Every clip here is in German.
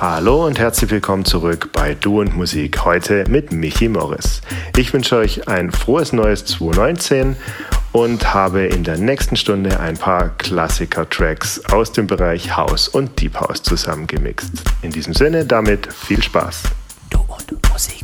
Hallo und herzlich willkommen zurück bei Du und Musik, heute mit Michi Morris. Ich wünsche euch ein frohes neues 2019 und habe in der nächsten Stunde ein paar Klassiker-Tracks aus dem Bereich House und Deep House zusammengemixt. In diesem Sinne damit viel Spaß. Du und Musik.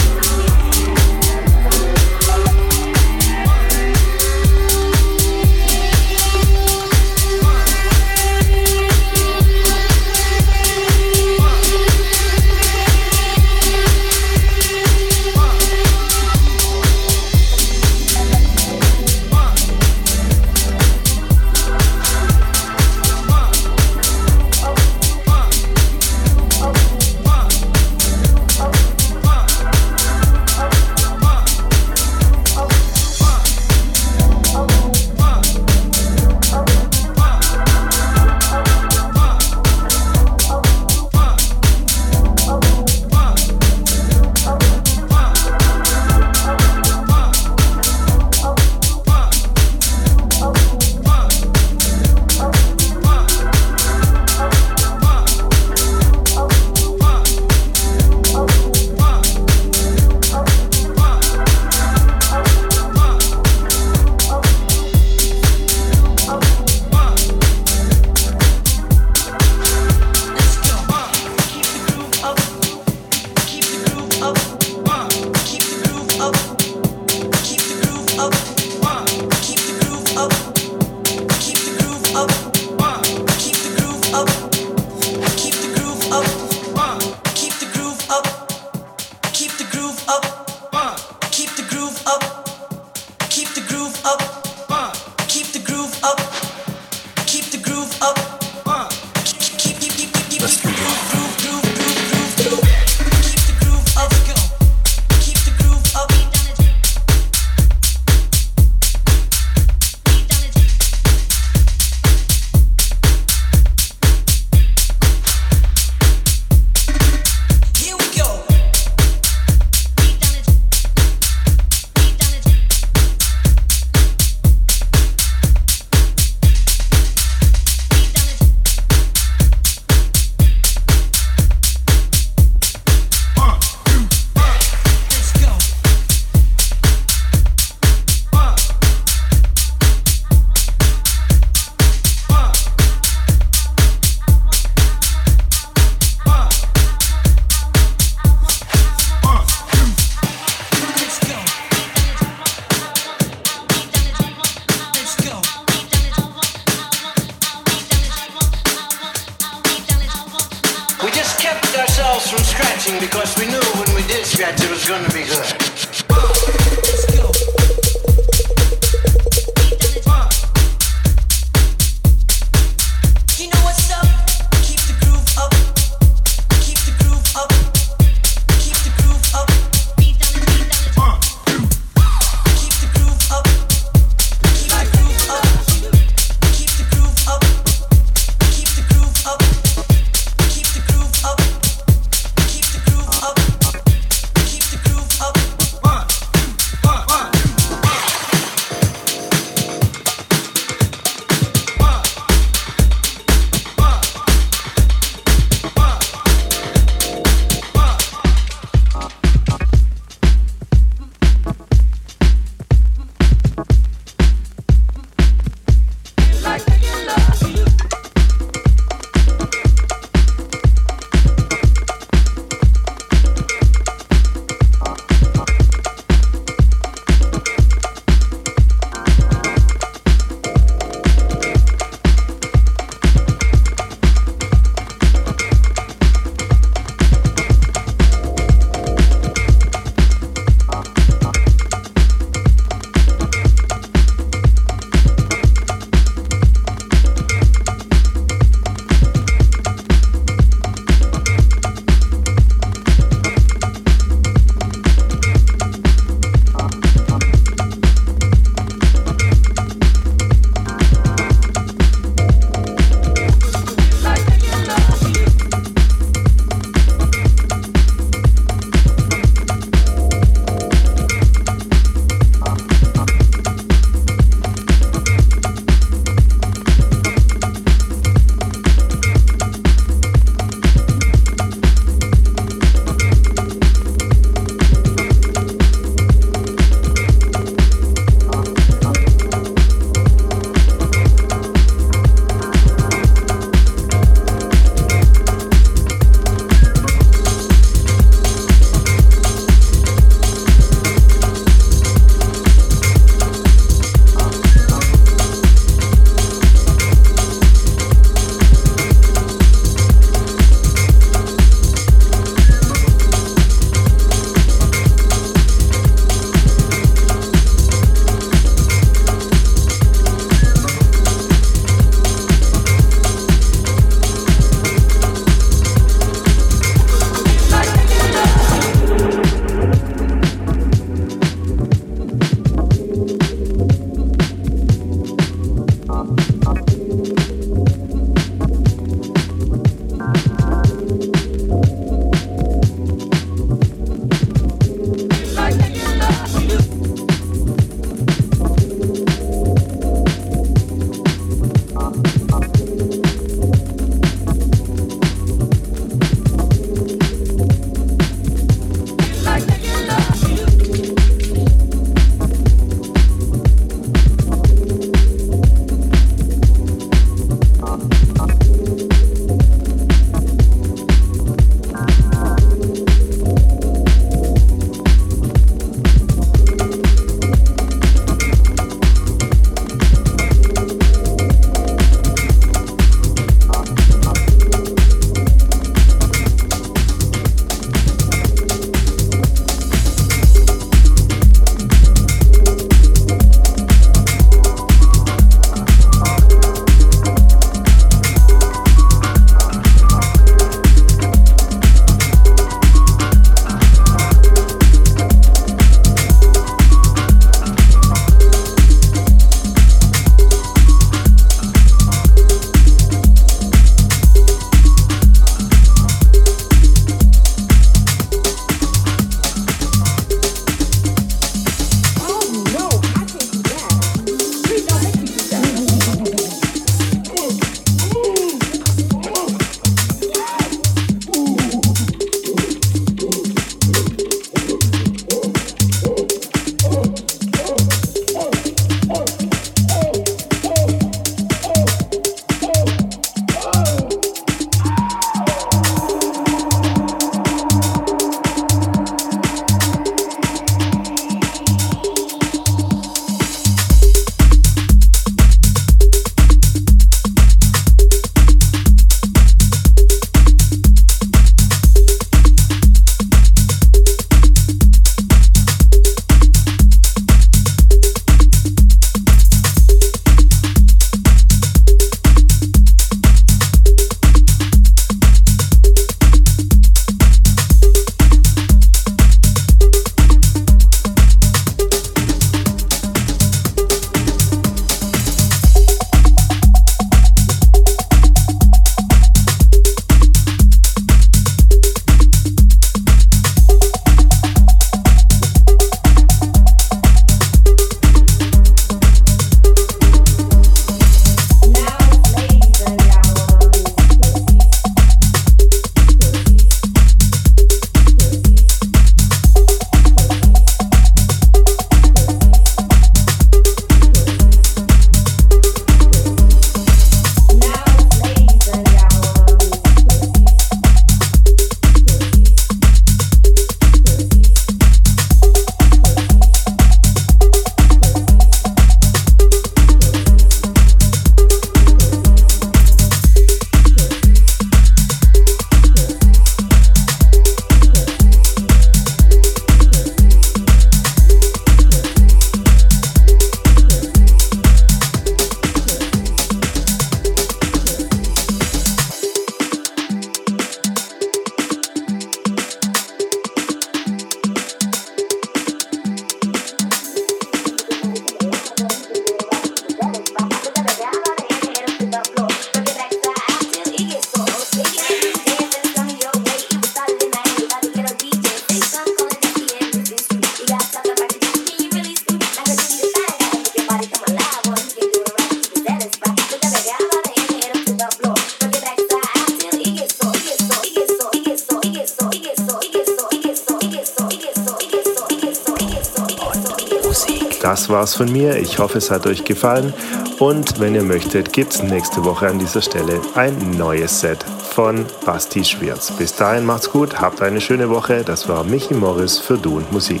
Von mir. Ich hoffe, es hat euch gefallen. Und wenn ihr möchtet, gibt's nächste Woche an dieser Stelle ein neues Set von Basti Schwirz. Bis dahin macht's gut, habt eine schöne Woche. Das war Michi Morris für Du und Musik.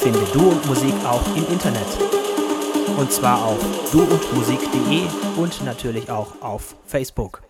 Finde Du und Musik auch im Internet. Und zwar auf duundmusik.de und natürlich auch auf Facebook.